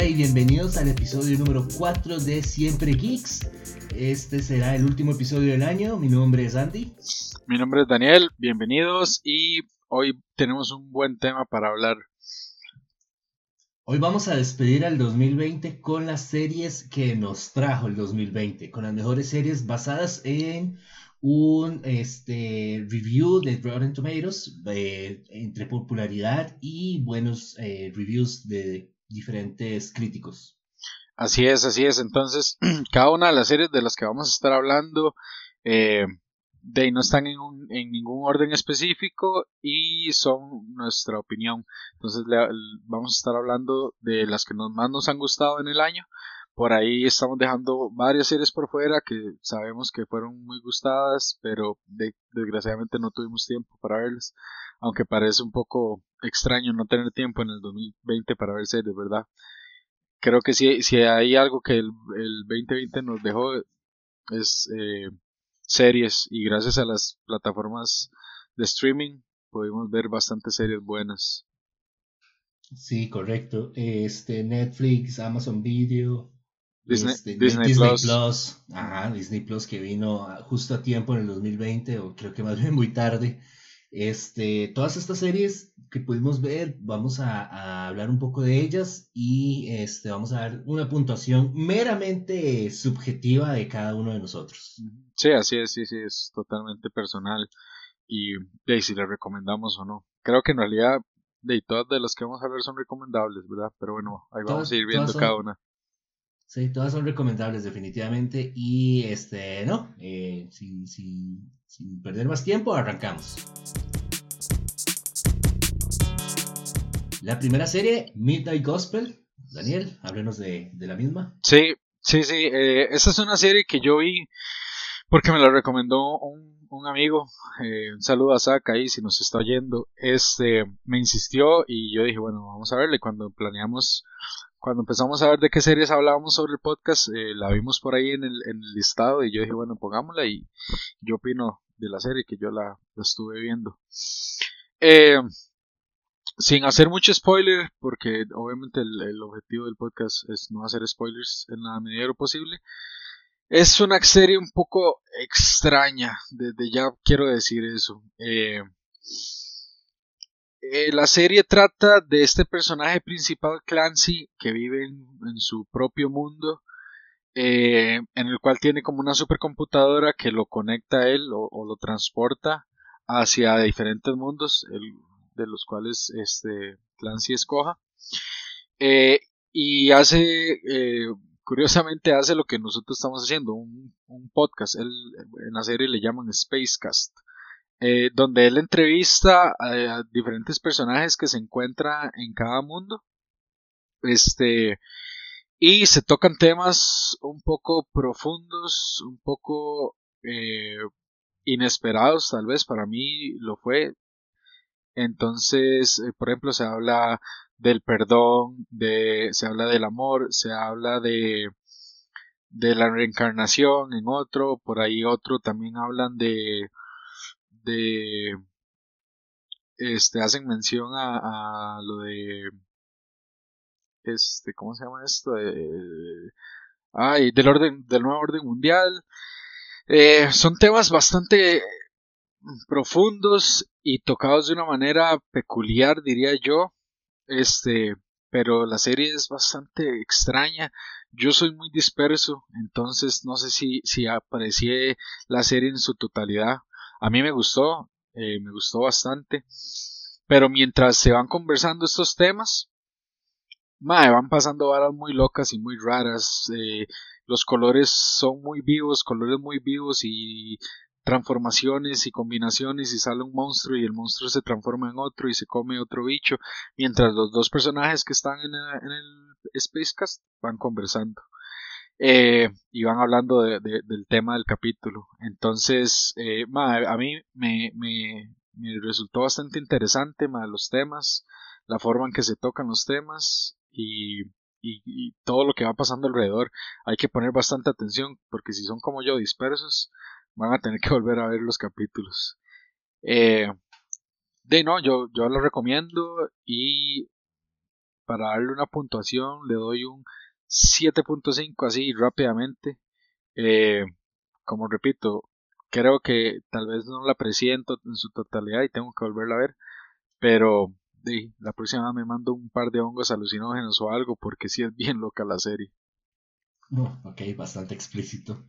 Hola y bienvenidos al episodio número 4 de Siempre Geeks. Este será el último episodio del año. Mi nombre es Andy. Mi nombre es Daniel. Bienvenidos y hoy tenemos un buen tema para hablar. Hoy vamos a despedir al 2020 con las series que nos trajo el 2020, con las mejores series basadas en un este, review de Rotten Tomatoes eh, entre popularidad y buenos eh, reviews de diferentes críticos. Así es, así es. Entonces, cada una de las series de las que vamos a estar hablando eh, de no están en, en, ningún orden específico y son nuestra opinión. Entonces, vamos a estar hablando de las que más nos han gustado en el año por ahí estamos dejando varias series por fuera que sabemos que fueron muy gustadas, pero desgraciadamente no tuvimos tiempo para verlas. Aunque parece un poco extraño no tener tiempo en el 2020 para ver series, ¿verdad? Creo que si, si hay algo que el, el 2020 nos dejó es eh, series y gracias a las plataformas de streaming pudimos ver bastantes series buenas. Sí, correcto. Este Netflix, Amazon Video, Disney, este, Disney, Plus. Ajá, Disney Plus que vino justo a tiempo en el 2020, o creo que más bien muy tarde. Este, todas estas series que pudimos ver, vamos a, hablar un poco de ellas y este, vamos a dar una puntuación meramente subjetiva de cada uno de nosotros. Sí, así es, sí, sí, es totalmente personal y de si le recomendamos o no. Creo que en realidad de todas de las que vamos a ver son recomendables, ¿verdad? Pero bueno, ahí vamos a ir viendo cada una. Sí, todas son recomendables definitivamente. Y este, no, eh, sin, sin, sin perder más tiempo, arrancamos. La primera serie, Midnight Gospel. Daniel, háblenos de, de la misma. Sí, sí, sí. Eh, esta es una serie que yo vi porque me la recomendó un, un amigo. Eh, un saludo a Zach ahí si nos está oyendo. Este me insistió y yo dije, bueno, vamos a verle. Cuando planeamos cuando empezamos a ver de qué series hablábamos sobre el podcast, eh, la vimos por ahí en el, en el, listado y yo dije, bueno, pongámosla y yo opino de la serie que yo la, estuve viendo. Eh, sin hacer mucho spoiler, porque obviamente el, objetivo del podcast es no hacer spoilers en la medida de lo posible. Es una serie un poco extraña, desde ya quiero decir eso. Eh, eh, la serie trata de este personaje principal, Clancy, que vive en, su propio mundo, eh, en el cual tiene como una supercomputadora que lo conecta a él o, lo transporta hacia diferentes mundos, de los cuales este, Clancy escoja. Eh, y hace, curiosamente, hace lo que nosotros estamos haciendo, un, podcast. En la serie le llaman Spacecast. Eh, donde él entrevista a, diferentes personajes que se encuentran en cada mundo. Este, y se tocan temas un poco profundos, un poco eh, inesperados, tal vez para mí lo fue. Entonces, eh, por ejemplo, se habla del perdón, de, se habla del amor, se habla de, de la reencarnación en otro, por ahí otro también hablan de de este hacen mención a, lo de este cómo se llama esto de, ay del orden del nuevo orden mundial. Eh, son temas bastante profundos y tocados de una manera peculiar diría yo. Este pero la serie es bastante extraña. Yo soy muy disperso entonces no sé si si aprecié la serie en su totalidad a mí me gustó, eh, me gustó bastante. Pero mientras se van conversando estos temas, madre, van pasando varas muy locas y muy raras. Eh, los colores son muy vivos, colores muy vivos y transformaciones y combinaciones y sale un monstruo y el monstruo se transforma en otro y se come otro bicho mientras los dos personajes que están en el, en el Spacecast van conversando eh, y van hablando de, del tema del capítulo. Entonces, eh, a mí me, me, resultó bastante interesante los temas, la forma en que se tocan los temas y, y, todo lo que va pasando alrededor. Hay que poner bastante atención porque si son como yo dispersos, van a tener que volver a ver los capítulos. Eh, de no, yo, yo lo recomiendo y para darle una puntuación le doy un 7.5 así rápidamente. Eh, como repito, creo que tal vez no la aprecié en, su totalidad y tengo que volverla a ver. Pero la próxima me mando un par de hongos alucinógenos o algo porque sí es bien loca la serie. ok, bastante explícito.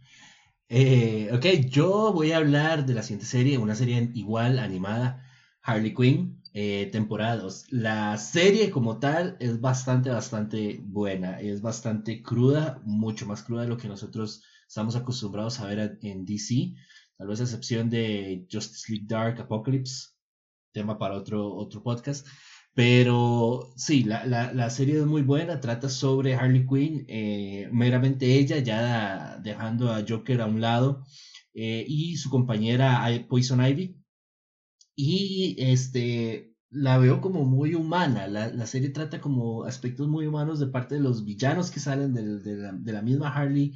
Eh, ok, yo voy a hablar de la siguiente serie, una serie igual animada, Harley Quinn, eh, temporada 2. La serie como tal es bastante, bastante buena, es bastante cruda, mucho más cruda de lo que nosotros estamos acostumbrados a ver en DC, tal vez a excepción de Justice League Dark Apocalypse, tema para otro, otro podcast. Pero sí, la, la, serie es muy buena, trata sobre Harley Quinn, eh, meramente ella, ya dejando a Joker a un lado, eh, y su compañera Poison Ivy. Y este, la veo como muy humana, la, serie trata como aspectos muy humanos de parte de los villanos que salen de, la, misma Harley,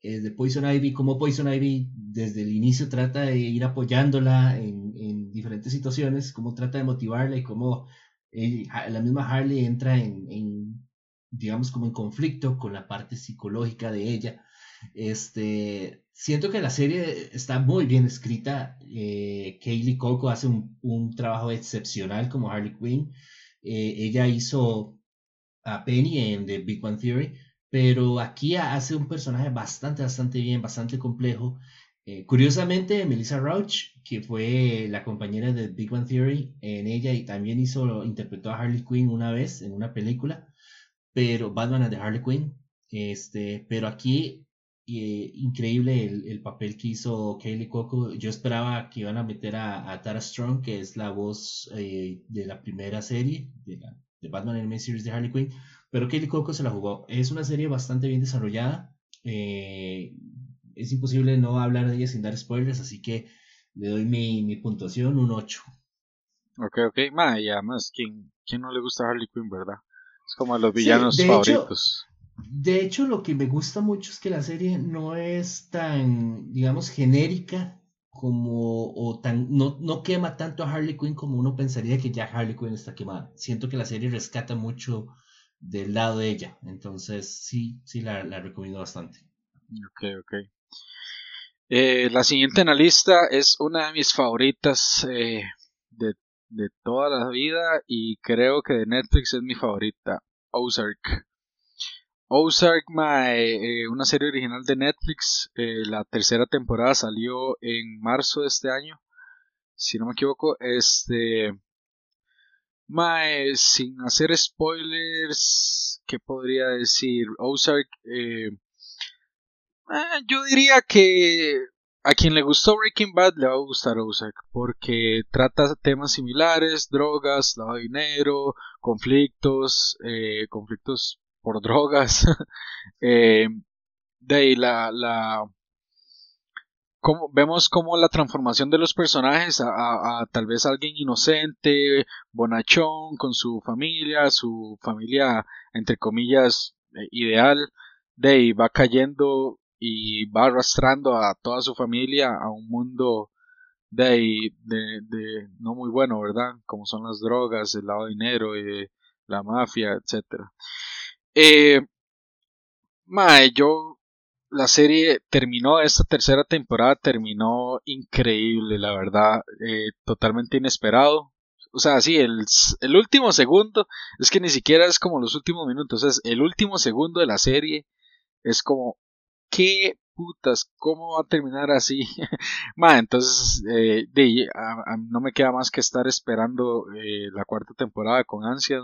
eh, de Poison Ivy, como Poison Ivy desde el inicio trata de ir apoyándola en, en diferentes situaciones, cómo trata de motivarla y cómo la misma Harley entra en, digamos, como en conflicto con la parte psicológica de ella. Este, siento que la serie está muy bien escrita. Eh, Kaylee Coco hace un, trabajo excepcional como Harley Quinn. Eh, ella hizo a Penny en The Big One Theory, pero aquí hace un personaje bastante, bastante bien, bastante complejo. Eh, curiosamente, Melissa Rauch, que fue la compañera de Big Bang Theory, en ella y también hizo, interpretó a Harley Quinn una vez en una película, pero Batman de Harley Quinn. Este, pero aquí, eh, increíble el, papel que hizo Kaylee Coco. Yo esperaba que iban a meter a, Tara Strong, que es la voz eh, de la primera serie de, la, de Batman Animated Series de Harley Quinn, pero Kaylee Coco se la jugó. Es una serie bastante bien desarrollada. Eh, es imposible no hablar de ella sin dar spoilers, así que le doy mi, puntuación, un 8. Ok, ok, ma, y además, ¿quién, ¿quién no le gusta Harley Quinn, verdad? Es como a los villanos favoritos. De hecho, lo que me gusta mucho es que la serie no es tan, digamos, genérica como, o tan, no, no quema tanto a Harley Quinn como uno pensaría que ya Harley Quinn está quemada. Siento que la serie rescata mucho del lado de ella, entonces sí, sí la, la recomiendo bastante. Ok, ok. Eh, la siguiente en la lista es una de mis favoritas eh, de, toda la vida y creo que de Netflix es mi favorita, Ozark. Ozark, eh, una serie original de Netflix. la tercera temporada salió en marzo de este año, si no me equivoco. Este, sin hacer spoilers, ¿qué podría decir? Ozark eh, yo diría que a quien le gustó Breaking Bad le va a gustar Ozark porque trata temas similares, drogas, lavado de dinero, conflictos, eh, conflictos por drogas. eh, de ahí la, la como, vemos como la transformación de los personajes a, tal vez alguien inocente, bonachón, con su familia, su familia entre comillas eh, ideal, de ahí va cayendo y va arrastrando a toda su familia a un mundo de, de, de no muy bueno, ¿verdad? Como son las drogas, el lavado de dinero, eh, la mafia, etcétera. Eh, mae, yo la serie terminó, esta tercera temporada terminó increíble, la verdad, eh, totalmente inesperado. O sea, sí, el, el último segundo, es que ni siquiera es como los últimos minutos, es el último segundo de la serie es como qué putas, ¿cómo va a terminar así? ma, entonces, eh, no me queda más que estar esperando eh, la cuarta temporada con ansias.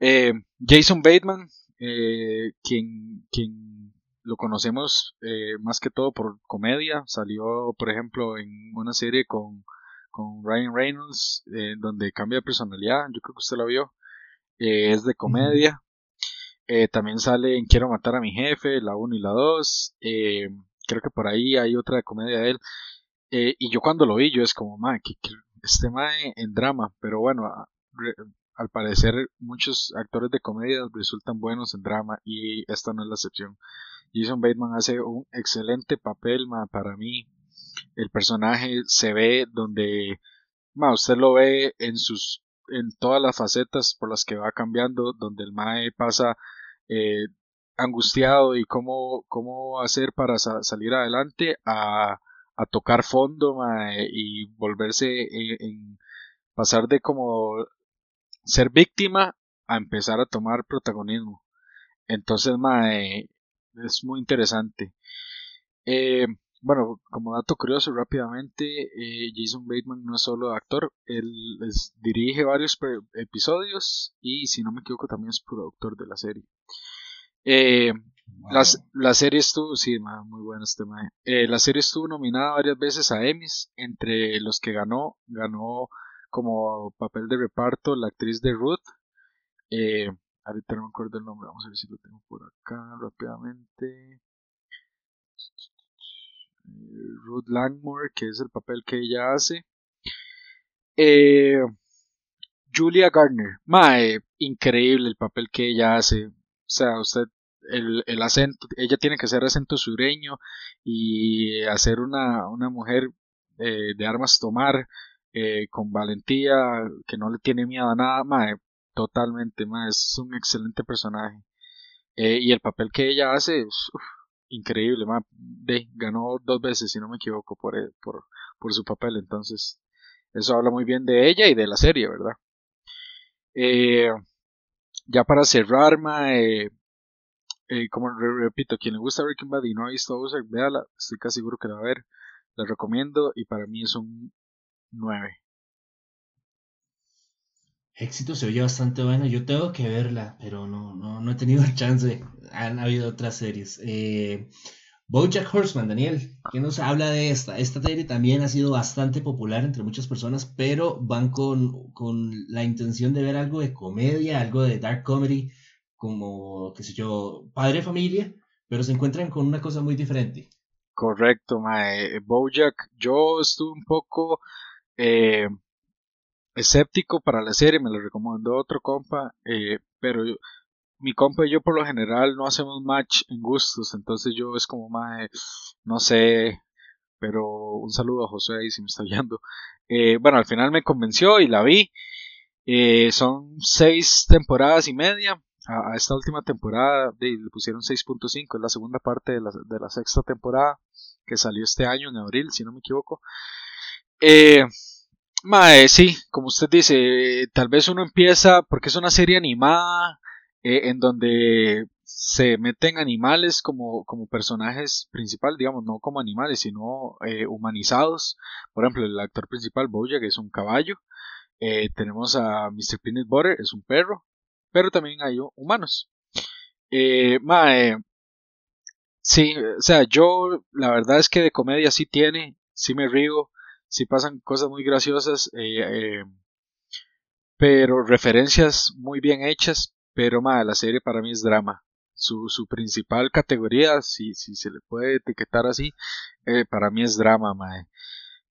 Eh, Jason Bateman, quien, quien lo conocemos más que todo por comedia, salió, por ejemplo, en una serie con, con Ryan Reynolds, donde cambia de personalidad, yo creo que usted lo vio. es de comedia. Eh, también sale en Quiero matar a mi jefe, la 1 y la 2. Eh, creo que por ahí hay otra comedia de él. Eh, y yo cuando lo vi, yo es como, man, que, este mae en drama. Pero bueno, al parecer muchos actores de comedia resultan buenos en drama y esta no es la excepción. Jason Bateman hace un excelente papel para mí. El personaje se ve donde ma, usted lo ve en sus en todas las facetas por las que va cambiando, donde el Mae pasa eh, angustiado y cómo, cómo hacer para salir adelante a, a tocar fondo y volverse en, pasar de como ser víctima a empezar a tomar protagonismo. Entonces, mae, es muy interesante. Eh, bueno, como dato curioso rápidamente, eh, Jason Bateman no es solo actor, él dirige varios episodios y si no me equivoco también es productor de la serie. Eh, la serie estuvo, sí, muy bueno este eh, la serie estuvo nominada varias veces a Emmys, entre los que ganó, ganó como papel de reparto la actriz de Ruth. Eh, ahorita no me acuerdo el nombre, vamos a ver si lo tengo por acá rápidamente. Ruth Langmore, que es el papel que ella hace. Eh, Julia Gardner, mae, increíble el papel que ella hace. O sea, usted, el, el acento, ella tiene que ser acento sureño y hacer una, una mujer eh, de armas tomar, eh, con valentía, que no le tiene miedo a nada, mae, totalmente, mae, es un excelente personaje. y el papel que ella hace, increíble, de, ganó dos veces, si no me equivoco, por, eh, por, por su papel, entonces eso habla muy bien de ella y de la serie, ¿verdad? Eh, ya para cerrar, eh, como repito, quien le gusta Breaking Bad y no ha visto Ozark, véala, estoy casi seguro que la va a ver, la recomiendo y para mí es un 9. Éxito se oye bastante bueno. Yo tengo que verla, pero no, no, no he tenido el chance. Han habido otras series. Eh, Bojack Horseman, Daniel, ¿qué nos habla de esta? Esta serie también ha sido bastante popular entre muchas personas, pero van con, con la intención de ver algo de comedia, algo de dark comedy, como, qué sé yo, padre familia, pero se encuentran con una cosa muy diferente. Correcto, mae. Bojack, yo estuve un poco eh, escéptico para la serie, me lo recomendó otro compa, eh, pero mi compa y yo por lo general no hacemos match en gustos, entonces yo es como más, no sé, pero un saludo a José ahí si me está oyendo. Eh, bueno, al final me convenció y la vi. Eh, son seis temporadas y media. A, esta última temporada le pusieron 6.5, es la segunda parte de la, de la sexta temporada que salió este año en abril, si no me equivoco. Eh, Mae, sí, como usted dice, tal vez uno empieza porque es una serie animada eh, en donde se meten animales como, como personajes principales, digamos, no como animales, sino eh, humanizados. Por ejemplo, el actor principal, que es un caballo. Eh, tenemos a Mr. Peanut Butter, es un perro. Pero también hay humanos. mae, sí, o sea, yo la verdad es que de comedia sí tiene, sí me río sí pasan cosas muy graciosas, eh, eh, pero referencias muy bien hechas, pero ma, la serie para mí es drama. Su, su principal categoría, si, si se le puede etiquetar así, eh, para mí es drama, ma.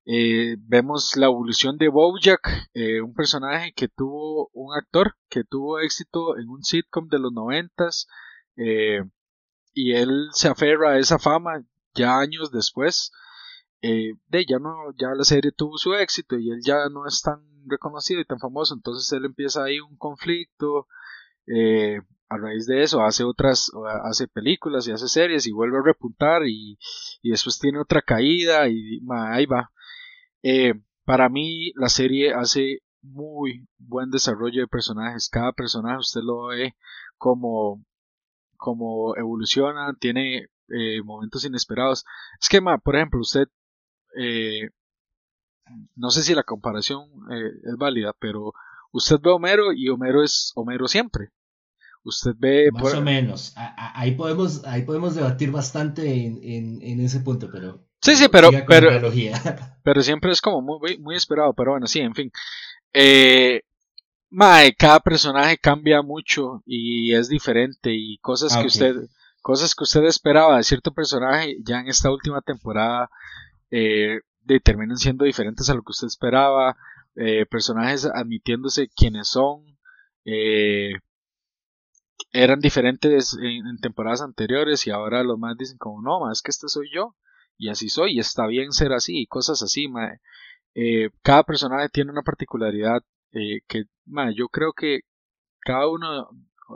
vemos la evolución de Bojack, un personaje que tuvo un actor que tuvo éxito en un sitcom de los noventas y él se aferra a esa fama ya años después eh, de ya no, ya la serie tuvo su éxito y él ya no es tan reconocido y tan famoso, entonces él empieza ahí un conflicto, eh, a raíz de eso hace otras, hace películas y hace series y vuelve a repuntar y, y después tiene otra caída y ahí va. Eh, para mí la serie hace muy buen desarrollo de personajes, cada personaje usted lo ve como, como evoluciona, tiene momentos inesperados. Es que, por ejemplo, usted eh, no sé si la comparación eh, es válida, pero usted ve a Homero y Homero es Homero siempre. Usted ve... Más o menos. Ahí podemos, ahí podemos debatir bastante en, en, ese punto, pero... Sí, sí, pero, pero, pero siempre es como muy, muy esperado, pero bueno, sí, en fin. Eh, mae, cada personaje cambia mucho y es diferente y cosas que usted cosas que usted esperaba de cierto personaje ya en esta última temporada eh, terminan siendo diferentes a lo que usted esperaba, eh, personajes admitiéndose quienes son, eh, eran diferentes en, temporadas anteriores y ahora los más dicen como no, más que este soy yo y así soy y está bien ser así y cosas así. Eh, cada personaje tiene una particularidad que yo creo que cada uno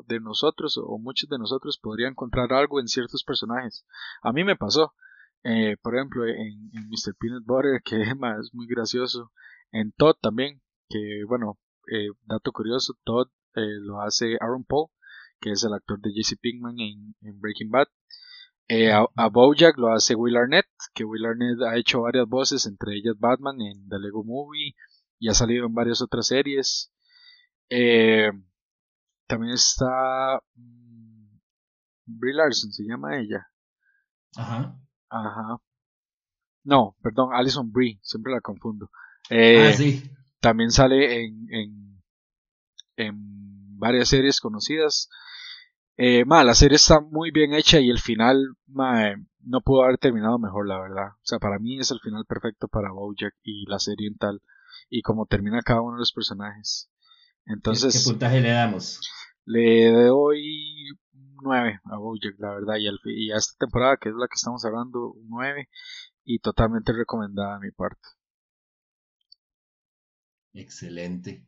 de nosotros o muchos de nosotros podría encontrar algo en ciertos personajes. A mí me pasó, eh, por ejemplo, en, Mr. Peanut Butter, que es muy gracioso, en Todd también, que bueno, eh, dato curioso, Todd eh, lo hace Aaron Paul, que es el actor de Jesse Pinkman en, Breaking Bad. a, a, Bojack lo hace Will Arnett, que Will Arnett ha hecho varias voces, entre ellas Batman en The Lego Movie y ha salido en varias otras series. Eh, también está mm, Brie Larson, se llama ella. Ajá. Ajá. No, perdón, Alison Brie, siempre la confundo. Eh, ah, sí. También sale en, en, en varias series conocidas. Eh, la serie está muy bien hecha y el final no pudo haber terminado mejor, la verdad. O sea, para mí es el final perfecto para Bojack y la serie en tal. Y como termina cada uno de los personajes. Entonces, ¿Qué puntaje le damos? Le doy 9 a Bojack, la verdad, y, y, a esta temporada, que es la que estamos hablando, un 9, y totalmente recomendada a mi parte. Excelente.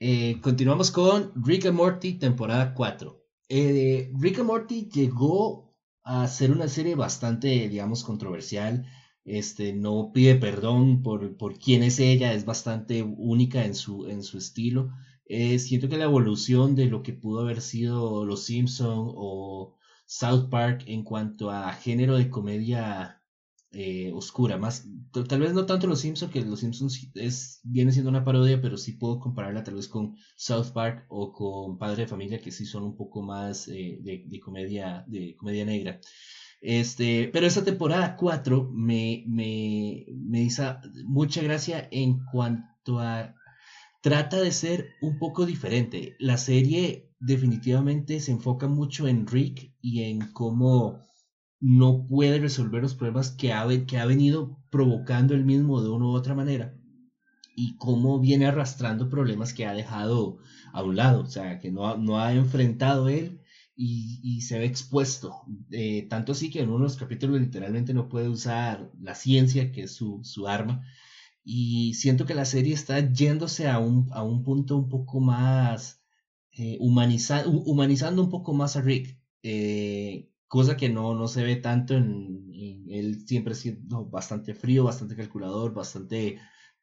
Eh, continuamos con Rick and Morty, temporada 4. Eh, Rick and Morty llegó a ser una serie bastante, digamos, controversial. Este, no pide perdón por, por quién es ella, es bastante única en su, en su estilo. Eh, siento que la evolución de lo que pudo haber sido Los Simpson o South Park en cuanto a género de comedia eh, oscura, más tal vez no tanto Los Simpson, que Los Simpsons es, viene siendo una parodia, pero sí puedo compararla tal vez con South Park o con Padre de Familia, que sí son un poco más eh, de, comedia, de comedia negra. Este, pero esta temporada 4 me, me, me hizo mucha gracia en cuanto a trata de ser un poco diferente. La serie definitivamente se enfoca mucho en Rick y en cómo no puede resolver los problemas que ha, que ha venido provocando él mismo de una u otra manera y cómo viene arrastrando problemas que ha dejado a un lado, o sea, que no, no ha enfrentado él y, se ve expuesto. Eh, tanto así que en uno de los capítulos literalmente no puede usar la ciencia, que es su, su arma, y siento que la serie está yéndose a un, a un punto un poco más eh, humanizando un poco más a Rick, eh, cosa que no, no se ve tanto en, él siempre siendo bastante frío, bastante calculador, bastante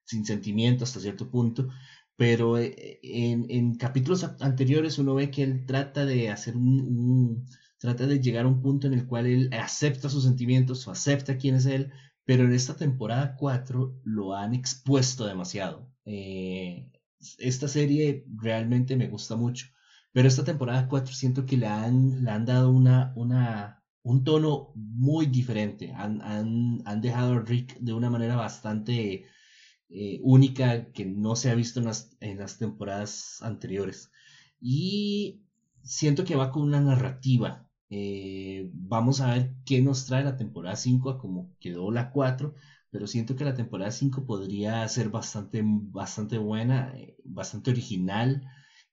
sin sentimiento hasta cierto punto, pero eh, en, en, capítulos anteriores uno ve que él trata de hacer un, trata de llegar a un punto en el cual él acepta sus sentimientos o acepta quién es él, pero en esta temporada 4 lo han expuesto demasiado. Eh, esta serie realmente me gusta mucho, pero esta temporada 4 siento que le han, le han dado una, una, un tono muy diferente. Han, han, han dejado a Rick de una manera bastante eh, única que no se ha visto en las, en las temporadas anteriores. Y siento que va con una narrativa eh, vamos a ver qué nos trae la temporada 5 como quedó la 4, pero siento que la temporada 5 podría ser bastante, bastante buena, eh, bastante original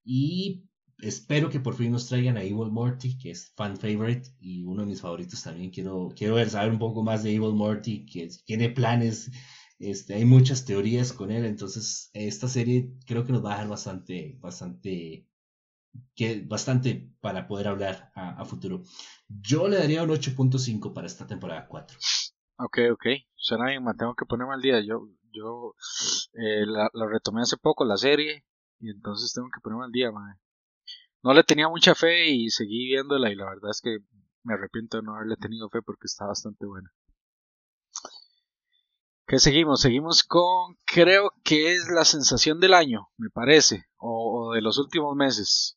y espero que por fin nos traigan a Evil Morty, que es fan favorite y uno de mis favoritos también. Quiero, quiero saber un poco más de Evil Morty, que tiene planes, este, hay muchas teorías con él, entonces esta serie creo que nos va a dejar bastante, bastante que bastante para poder hablar a, futuro. Yo le daría un 8.5 para esta temporada 4. Ok, ok. Suena bien, tengo que ponerme al día. Yo, yo eh, la, retomé hace poco, la serie, y entonces tengo que ponerme al día, No le tenía mucha fe y seguí viéndola, y la verdad es que me arrepiento de no haberle tenido fe porque está bastante buena. ¿Qué seguimos? Seguimos con, creo que es la sensación del año, me parece, o de los últimos meses.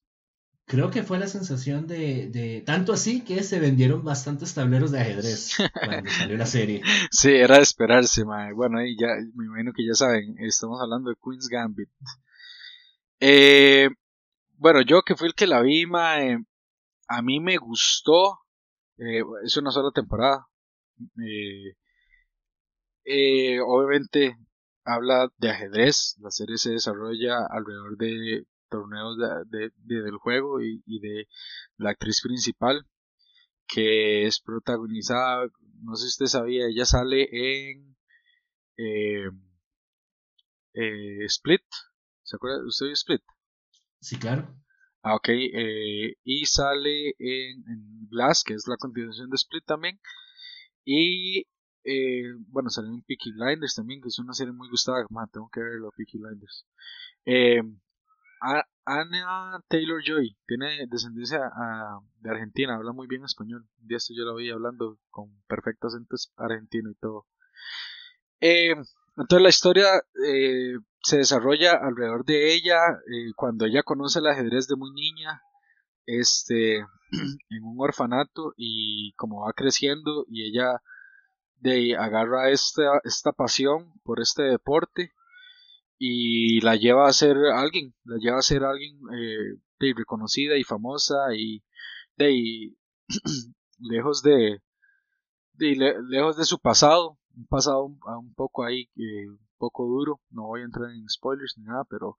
Creo que fue la sensación de, de, tanto así que se vendieron bastantes tableros de ajedrez cuando salió la serie. Sí, era de esperarse, mae. Bueno, ahí ya, me imagino que ya saben, estamos hablando de Queen's Gambit. Eh, bueno, yo que fui el que la vi, mae, a mí me gustó. Eh, es una sola temporada. Eh, eh, obviamente habla de ajedrez. La serie se desarrolla alrededor de torneos de, del juego y, de la actriz principal que es protagonizada, no sé si usted sabía, ella sale en eh, eh, Split, ¿Se acuerda? ¿Usted vio Split? Sí, claro. Ah, ok. Eh, y sale en, Glass, que es la continuación de Split también. Y eh, bueno, sale en Peaky Blinders también, que es una serie muy gustada. tengo que verlo, Peaky Blinders. Anna Taylor Joy tiene descendencia de Argentina, habla muy bien español. Un día esto yo la vi hablando con perfecto acento argentino y todo. Eh, entonces la historia eh, se desarrolla alrededor de ella eh, cuando ella conoce el ajedrez de muy niña este en un orfanato y como va creciendo y ella de agarra esta, esta pasión por este deporte y la lleva a ser alguien, la lleva a ser alguien eh, de reconocida y famosa y de lejos de, lejos de su pasado, un pasado un, poco ahí, eh, un poco duro, no voy a entrar en spoilers ni nada, pero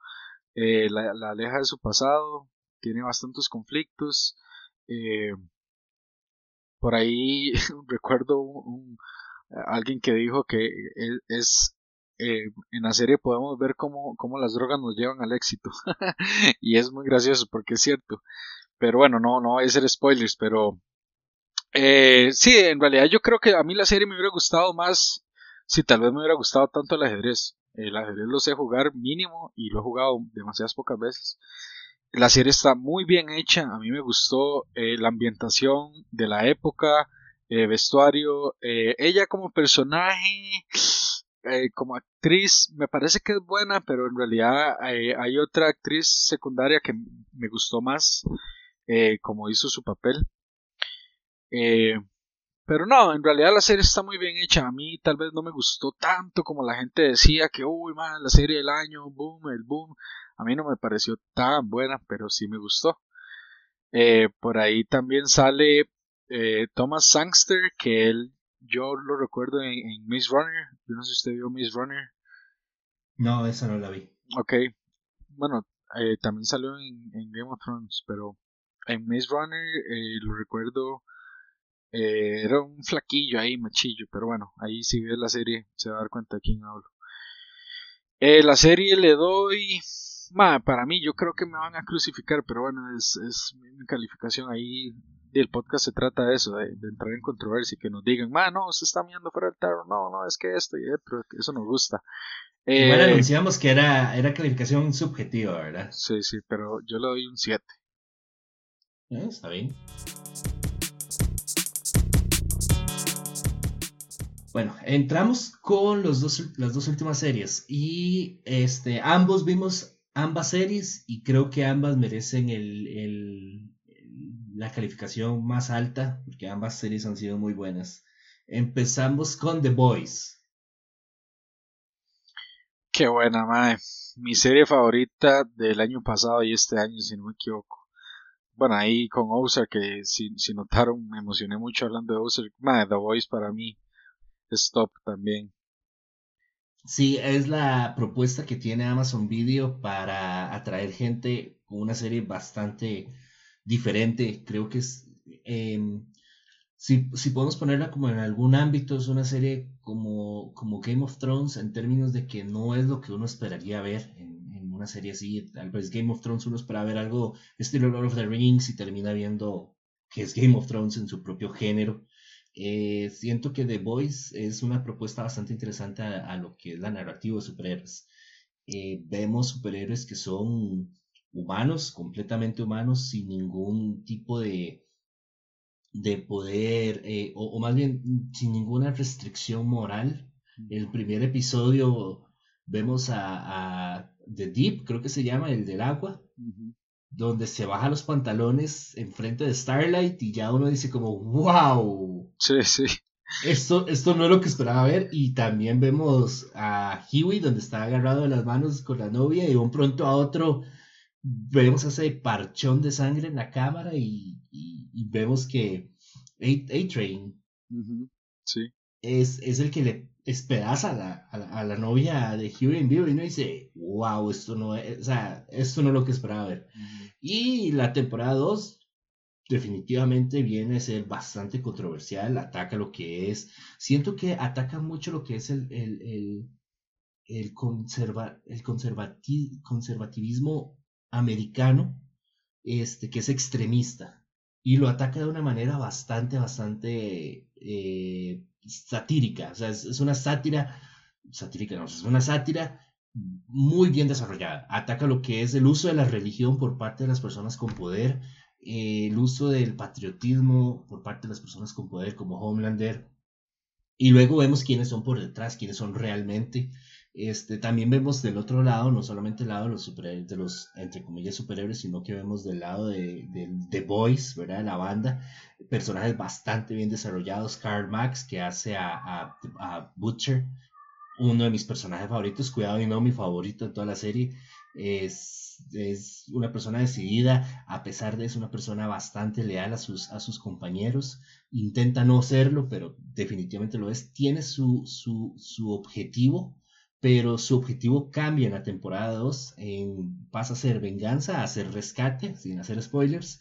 eh, la, aleja de su pasado, tiene bastantes conflictos, por ahí recuerdo un, alguien que dijo que es eh, en la serie podemos ver cómo, cómo las drogas nos llevan al éxito. y es muy gracioso porque es cierto. Pero bueno, no, no voy a ser spoilers, pero eh, sí, en realidad yo creo que a mí la serie me hubiera gustado más si tal vez me hubiera gustado tanto el ajedrez. El ajedrez lo sé jugar mínimo y lo he jugado demasiadas pocas veces. La serie está muy bien hecha, a mí me gustó eh, la ambientación de la época, vestuario, ella como personaje, eh, como actriz me parece que es buena, pero en realidad eh, hay otra actriz secundaria que me gustó más eh, como hizo su papel. pero no, en realidad la serie está muy bien hecha. A mí tal vez no me gustó tanto como la gente decía que, uy, man, la serie del año, boom, el boom. A mí no me pareció tan buena, pero sí me gustó. por ahí también sale Thomas Sangster, que él yo lo recuerdo en, Miss Runner. Yo no sé si usted vio Miss Runner. No, esa no la vi. Ok. Bueno, eh, también salió en, Game of Thrones, pero en Miss Runner eh, lo recuerdo. Eh, era un flaquillo ahí, machillo, pero bueno, ahí si ves la serie se va a dar cuenta de quién hablo. la serie le doy. Para mí, yo creo que me van a crucificar, pero bueno, es, es mi calificación ahí y el podcast se trata de eso, de, entrar en controversia, y que nos digan, ma, no, se está mirando fuera del tarro, no, no, es que esto y otro, eso nos gusta. Eh, anunciamos que era, era calificación subjetiva, ¿verdad? Sí, sí, pero yo le doy un 7. Eh, está bien. Bueno, entramos con los dos, las dos últimas series y este, ambos vimos ambas series y creo que ambas merecen el la calificación más alta, porque ambas series han sido muy buenas. Empezamos con The Boys. Qué buena, madre. Mi serie favorita del año pasado y este año, si no me equivoco. Bueno, ahí con Ozark, que si, si notaron, me emocioné mucho hablando de Ozark. Madre, The Boys para mí es top también. Sí, es la propuesta que tiene Amazon Video para atraer gente con una serie bastante diferente. Creo que es, em, si, podemos ponerla como en algún ámbito, es una serie como, como Game of Thrones en términos de que no es lo que uno esperaría ver en, una serie así. Tal vez Game of Thrones uno espera ver algo estilo Lord of the Rings y termina viendo que es Game of Thrones en su propio género. Eh, siento que The Voice es una propuesta bastante interesante a, lo que es la narrativa de superhéroes. Eh, vemos superhéroes que son humanos, completamente humanos, sin ningún tipo de, de poder, eh, o, más bien sin ninguna restricción moral. El primer episodio vemos a, a, The Deep, creo que se llama, el del agua, donde se baja los pantalones enfrente de Starlight y ya uno dice como, wow. Sí, sí. Esto, esto no es lo que esperaba ver. Y también vemos a Huey, donde está agarrado de las manos con la novia, y de un pronto a otro vemos ese parchón de sangre en la cámara y, vemos que A-Train sí. Es, es, el que le espedaza a la, a la, novia de Huey en vivo y uno dice, wow, esto no es, o sea, esto no es lo que esperaba ver. Y la temporada 2 definitivamente viene a ser bastante controversial, ataca lo que es, siento que ataca mucho lo que es el, el el, conserva, el conservativismo americano, este, que es extremista, y lo ataca de una manera bastante, bastante eh, satírica. O sea, es, una sátira, no, es una sátira muy bien desarrollada. Ataca lo que es el uso de la religión por parte de las personas con poder, eh, el uso del patriotismo por parte de las personas con poder como Homelander. Y luego vemos quiénes son por detrás, quiénes son realmente. Este, también vemos del otro lado, no solamente el lado de los superhéroes, de los, entre comillas, superhéroes, sino que vemos del lado de, The Boys, ¿verdad? De la banda, personajes bastante bien desarrollados. Karl Max, que hace a, a, Butcher, uno de mis personajes favoritos, cuidado y no mi favorito en toda la serie. Es, es, una persona decidida, a pesar de eso, una persona bastante leal a sus, a sus compañeros. Intenta no serlo, pero definitivamente lo es. Tiene su, su, su objetivo pero su objetivo cambia en la temporada 2, pasa a ser venganza, a ser rescate, sin hacer spoilers.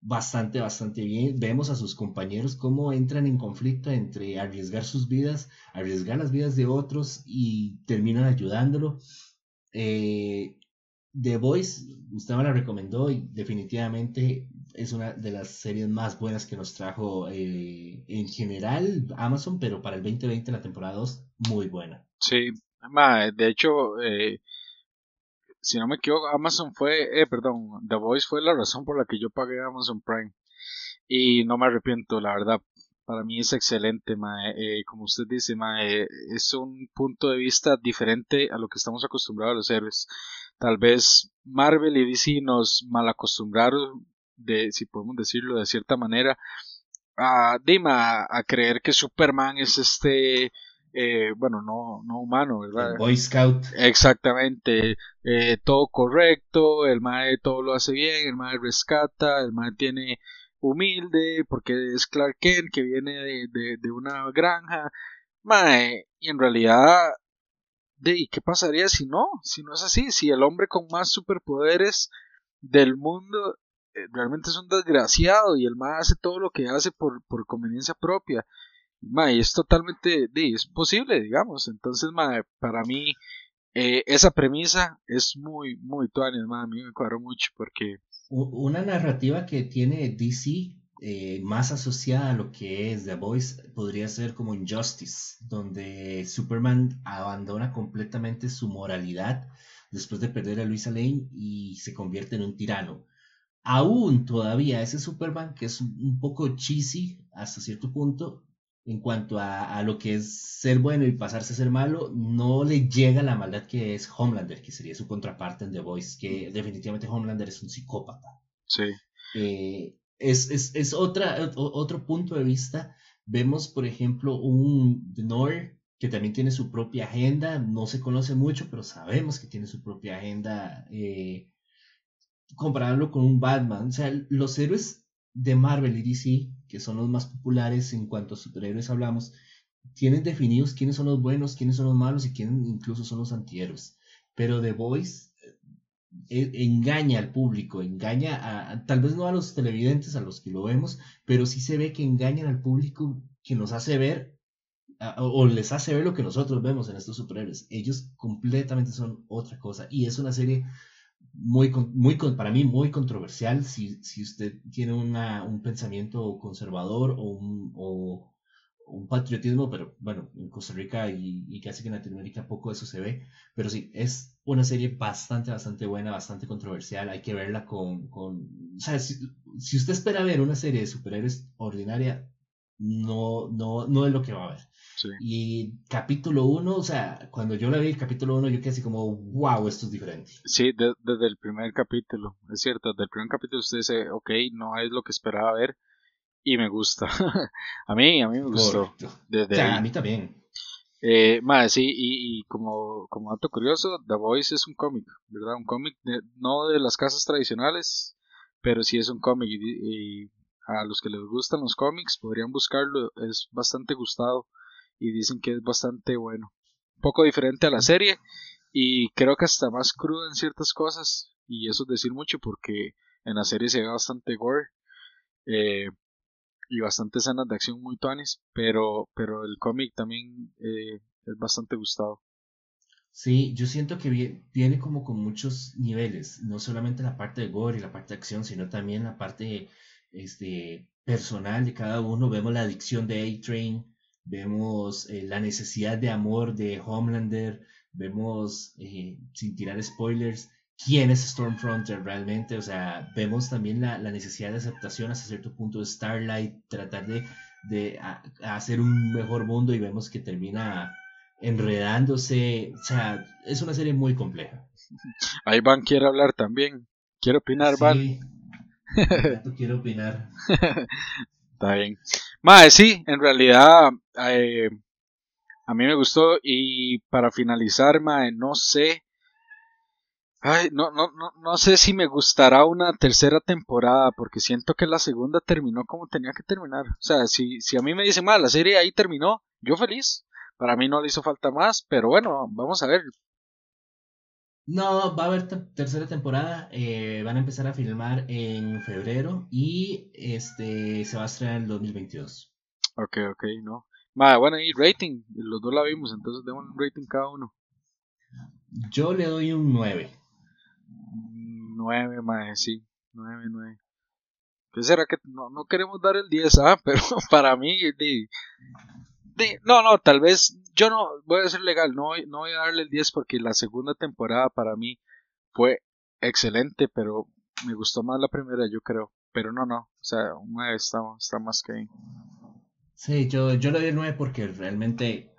Bastante, bastante bien. Vemos a sus compañeros cómo entran en conflicto entre arriesgar sus vidas, arriesgar las vidas de otros y terminan ayudándolo. Eh, The Voice, usted me la recomendó y definitivamente es una de las series más buenas que nos trajo eh, en general Amazon, pero para el 2020, la temporada 2, muy buena. Sí, de hecho, eh, si no me equivoco, Amazon fue, eh, perdón, The Voice fue la razón por la que yo pagué Amazon Prime. Y no me arrepiento, la verdad. Para mí es excelente, eh, como usted dice, es un punto de vista diferente a lo que estamos acostumbrados a los héroes. Tal vez Marvel y DC nos mal acostumbraron, de, si podemos decirlo de cierta manera, a, Dima, a creer que Superman es este eh, bueno, no, no humano, ¿verdad? Boy Scout. Exactamente, eh, todo correcto, el mae todo lo hace bien, el mae rescata, el mae tiene humilde, porque es Clark Kent, que viene de, de, una granja, mae, y en realidad, de, ¿y qué pasaría si no? Si no es así, si el hombre con más superpoderes del mundo eh, realmente es un desgraciado y el mae hace todo lo que hace por, por conveniencia propia es totalmente, es posible, digamos. Entonces, para mí, eh, esa premisa es muy, muy tuanes, a mí me cuadró mucho porque... Una narrativa que tiene DC eh, más asociada a lo que es The Voice podría ser como Injustice, donde Superman abandona completamente su moralidad después de perder a Luisa Lane y se convierte en un tirano. Aún todavía ese Superman, que es un poco cheesy hasta cierto punto, en cuanto a, lo que es ser bueno y pasarse a ser malo, no le llega la maldad que es Homelander, que sería su contraparte en The Voice, que definitivamente Homelander es un psicópata. Sí. Eh, es, otra, otro punto de vista. Vemos, por ejemplo, un Nor que también tiene su propia agenda, no se conoce mucho, pero sabemos que tiene su propia agenda. Eh, comparándolo con un Batman, o sea, los héroes de Marvel y DC, que son los más populares en cuanto a superhéroes hablamos, tienen definidos quiénes son los buenos, quiénes son los malos y quiénes incluso son los antihéroes. Pero The Voice eh, engaña al público, engaña a, tal vez no a los televidentes, a los que lo vemos, pero sí se ve que engañan al público que nos hace ver o les hace ver lo que nosotros vemos en estos superhéroes. Ellos completamente son otra cosa y es una serie muy, muy, para mí muy controversial si, si usted tiene una, un pensamiento conservador o un, o, un patriotismo, pero bueno, en Costa Rica y, casi que en Latinoamérica poco eso se ve, pero sí, es una serie bastante, bastante buena, bastante controversial, hay que verla con, con o sea, si, si usted espera ver una serie de superhéroes ordinaria, no, no, no es lo que va a ver. Y capítulo 1, o sea, cuando yo la vi el capítulo 1, yo quedé así como, wow, esto es diferente. Sí, desde el primer capítulo, es cierto, desde el primer capítulo usted dice, ok, no es lo que esperaba ver y me gusta. a mí, a mí me gustó. Desde a mí también. Eh, más, sí, y, como, como dato curioso, The Voice es un cómic, ¿verdad? Un cómic no de las casas tradicionales, pero sí es un cómic y, y, a los que les gustan los cómics podrían buscarlo, es bastante gustado y dicen que es bastante bueno. Un poco diferente a la serie y creo que hasta más crudo en ciertas cosas y eso es decir mucho porque en la serie se ve bastante gore eh, y bastante escenas de acción muy tuanes, pero, pero el cómic también eh, es bastante gustado. Sí, yo siento que viene como con muchos niveles, no solamente la parte de gore y la parte de acción, sino también la parte este, personal de cada uno. Vemos la adicción de A-Train, vemos eh, la necesidad de amor de Homelander, vemos, eh, sin tirar spoilers, quién es Stormfronter realmente, o sea, vemos también la, necesidad de aceptación hasta cierto punto de Starlight, tratar de, de hacer un mejor mundo y vemos que termina enredándose. O sea, es una serie muy compleja. Ahí Van quiere hablar también. Quiero opinar, sí, Van. quiero opinar. Está bien. Mae, sí, en realidad eh, a mí me gustó y para finalizar, mae, no sé. Ay, no, no, no, no sé si me gustará una tercera temporada porque siento que la segunda terminó como tenía que terminar. O sea, si, si a mí me dicen, mae, la serie ahí terminó, yo feliz. Para mí no le hizo falta más, pero bueno, vamos a ver. No, va a haber tercera temporada. Eh, van a empezar a filmar en febrero y este se va a estrenar en el 2022. Ok, ok, no. Bueno, y rating. Los dos la vimos, entonces demos un rating cada uno. Yo le doy un 9. 9, mae, sí. 9, 9. ¿Qué será que no, no queremos dar el 10? Ah, pero para mí, no, no, tal vez yo no voy a ser legal, no, no voy a darle el 10 porque la segunda temporada para mí fue excelente, pero me gustó más la primera, yo creo. Pero no, no, o sea, un 9 está, está más que. Sí, yo, yo le doy el 9 porque realmente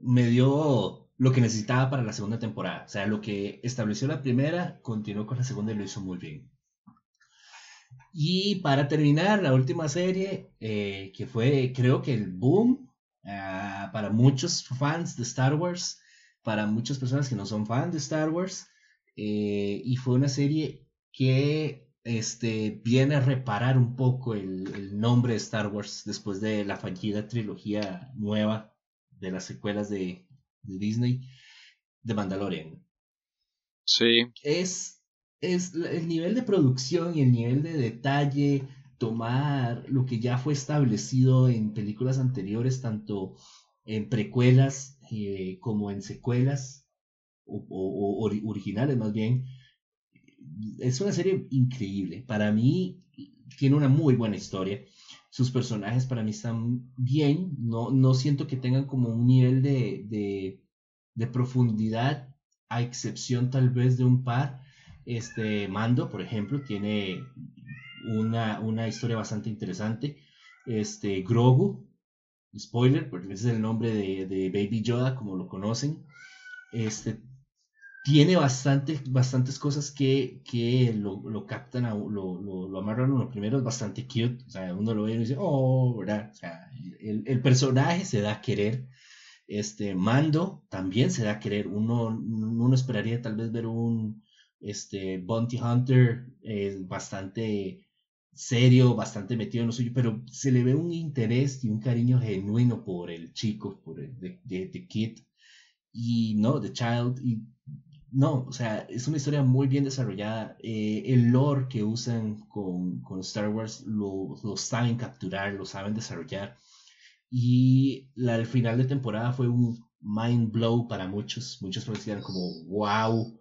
me dio lo que necesitaba para la segunda temporada. O sea, lo que estableció la primera, continuó con la segunda y lo hizo muy bien. Y para terminar, la última serie, eh, que fue creo que el boom Ah, para muchos fans de Star Wars, para muchas personas que no son fans de Star Wars, eh, y fue una serie que este, viene a reparar un poco el, nombre de Star Wars después de la fallida trilogía nueva de las secuelas de, de Disney, de Mandalorian. Sí. Es, es el nivel de producción y el nivel de detalle tomar lo que ya fue establecido en películas anteriores, tanto en precuelas eh, como en secuelas o, originales más bien. Es una serie increíble. Para mí tiene una muy buena historia. Sus personajes para mí están bien. No, no siento que tengan como un nivel de, de, de profundidad, a excepción tal vez de un par. Este Mando, por ejemplo, tiene una, una historia bastante interesante. Este, Grogu, spoiler, porque ese es el nombre de, Baby Yoda, como lo conocen. Este, tiene bastante, bastantes cosas que, que lo, lo, captan, a, lo, lo, lo, amarran uno. Primero es bastante cute, o sea, uno lo ve y dice, oh, ¿verdad? O sea, el, el, personaje se da a querer. Este, Mando también se da a querer. Uno, uno esperaría tal vez ver un este, Bounty Hunter eh, bastante serio, bastante metido en lo suyo, pero se le ve un interés y un cariño genuino por el chico, por el de, Kid, y no, The Child, no, o sea, es una historia muy bien desarrollada. Eh, el lore que usan con, con Star Wars lo, lo, saben capturar, lo saben desarrollar. Y la, el final de temporada fue un mind blow para muchos. Muchos decían como, wow,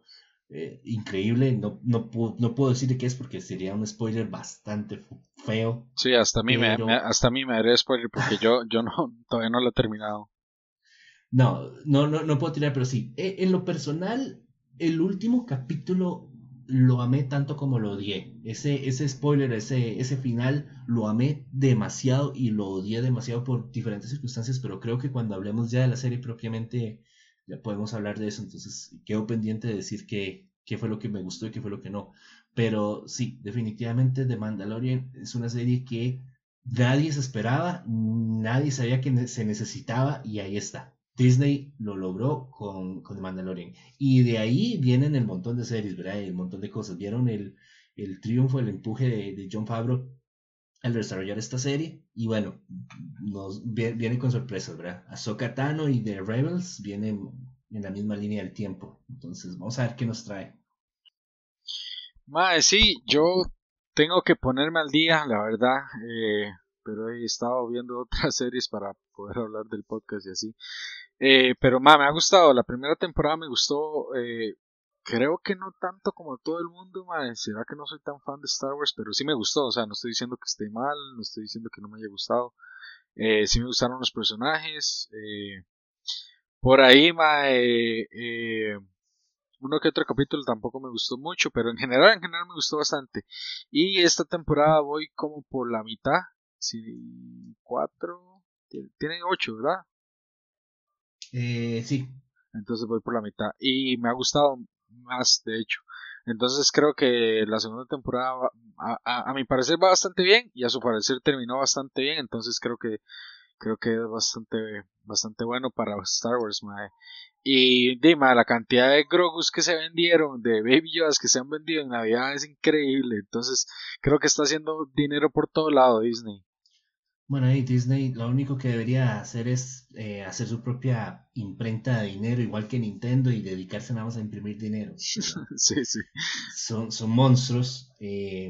eh, increíble. No, no, no, puedo decir de qué es porque sería un spoiler bastante feo. Sí, hasta a mí, me, hasta a mí me haría spoiler porque yo, yo no, todavía no lo he terminado. No, no, no, no puedo tirar, pero sí. E, en lo personal, el último capítulo lo amé tanto como lo odié. Ese, ese spoiler, ese, ese final, lo amé demasiado y lo odié demasiado por diferentes circunstancias, pero creo que cuando hablemos ya de la serie propiamente ya podemos hablar de eso, entonces quedo pendiente de decir qué, qué fue lo que me gustó y qué fue lo que no. Pero sí, definitivamente The Mandalorian es una serie que nadie se esperaba, nadie sabía que se necesitaba y ahí está. Disney lo logró con, con The Mandalorian. Y de ahí vienen el montón de series, ¿verdad? El montón de cosas. Vieron el, el triunfo, el empuje de, de John Favreau al desarrollar esta serie. Y bueno, nos viene con sorpresas, ¿verdad? Ahsoka Tano y The Rebels vienen en la misma línea del tiempo. Entonces, vamos a ver qué nos trae. Mae, sí, yo tengo que ponerme al día, la verdad. Eh, pero he estado viendo otras series para poder hablar del podcast y así. Eh, pero ma, me ha gustado, la primera temporada me gustó, eh, creo que no tanto como todo el mundo, ma, será que no soy tan fan de Star Wars, pero sí me gustó, o sea, no estoy diciendo que esté mal, no estoy diciendo que no me haya gustado, eh, sí me gustaron los personajes, eh, por ahí, ma, eh, eh, uno que otro capítulo tampoco me gustó mucho, pero en general, en general me gustó bastante. Y esta temporada voy como por la mitad, si cuatro, tiene ocho, ¿verdad? Eh, sí. Entonces voy por la mitad y me ha gustado más, de hecho. Entonces creo que la segunda temporada, a, a, mi parecer, va bastante bien y a su parecer terminó bastante bien. Entonces creo que creo que es bastante bastante bueno para Star Wars. Y dime, la cantidad de Grogus que se vendieron, de Baby Yoda que se han vendido en Navidad es increíble. Entonces, creo que está haciendo dinero por todo lado Disney. Bueno, y Disney lo único que debería hacer es eh, hacer su propia imprenta de dinero, igual que Nintendo, y dedicarse nada más a imprimir dinero. sí, sí. Son, son monstruos. Eh,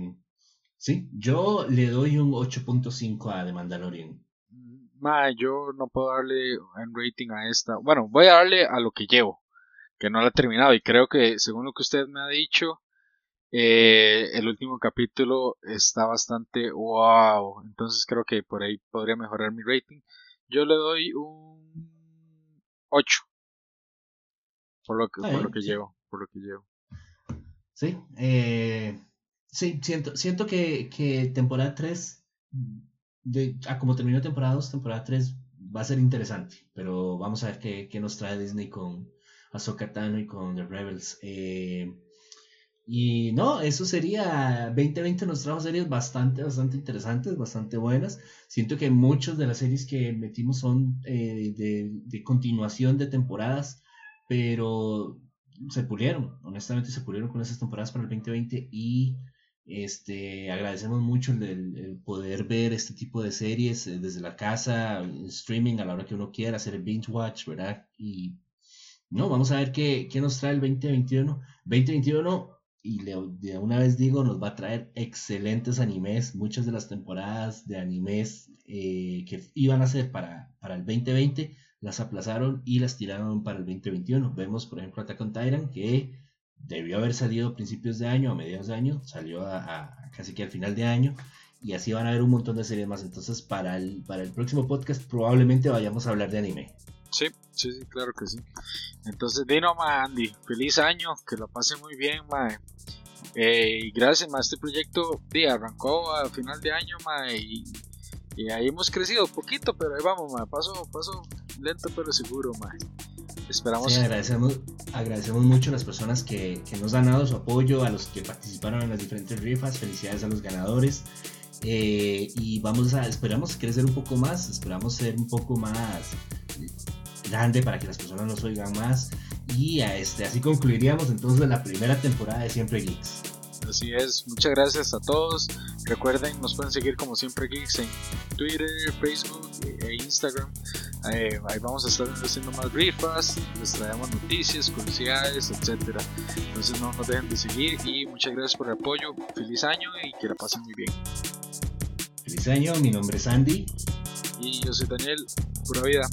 sí, yo le doy un 8.5 a The Mandalorian. Ma, yo no puedo darle un rating a esta. Bueno, voy a darle a lo que llevo, que no la he terminado. Y creo que, según lo que usted me ha dicho, eh, el último capítulo está bastante wow. Entonces creo que por ahí podría mejorar mi rating. Yo le doy un 8. Por lo que, por lo que llevo. Por lo que llevo. Sí, eh, sí, siento, siento que, que temporada 3 de, a como terminó temporada 2, temporada 3 va a ser interesante, pero vamos a ver qué, qué nos trae Disney con Ahsoka Tano y con The Rebels. Eh, y no, eso sería, 2020 nos trajo series bastante, bastante interesantes, bastante buenas. Siento que muchas de las series que metimos son eh, de, continuación de temporadas, pero se pulieron, honestamente se pulieron con esas temporadas para el 2020 y este, agradecemos mucho el, poder ver este tipo de series eh, desde la casa, streaming a la hora que uno quiera, hacer el binge watch, ¿verdad? Y no, vamos a ver qué, qué nos trae el 2021. 2021, y de una vez digo, nos va a traer excelentes animes. Muchas de las temporadas de animes eh, que iban a ser para, para el 2020 las aplazaron y las tiraron para el 2021. Vemos, por ejemplo, Attack on Titan, que debió haber salido a principios de año, a mediados de año, salió a, casi que al final de año, y así van a haber un montón de series más. Entonces, para el, para el próximo podcast, probablemente vayamos a hablar de anime. Sí, sí, sí, claro que sí. Entonces, Dino, ma, Andy, feliz año, que lo pase muy bien, ma. Eh, y gracias, ma, este proyecto de, arrancó a final de año, ma, y, y ahí hemos crecido poquito, pero ahí vamos, ma, paso, paso lento pero seguro, ma. Esperamos. Sí, agradecemos, agradecemos mucho a las personas que, que, nos han dado su apoyo, a los que participaron en las diferentes rifas. Felicidades a los ganadores. Eh, y vamos a, esperamos crecer un poco más, esperamos ser un poco más grande para que las personas nos oigan más. Y a este, así concluiríamos entonces la primera temporada de Siempre Geeks. Así es, muchas gracias a todos. Recuerden, nos pueden seguir como Siempre Geeks en Twitter, Facebook e Instagram. Eh, ahí vamos a estar haciendo más rifas, les traemos noticias, curiosidades, etcétera. Entonces no nos dejen de seguir y muchas gracias por el apoyo. Feliz año y que la pasen muy bien. Feliz año, mi nombre es Andy. Y yo soy Daniel, pura vida.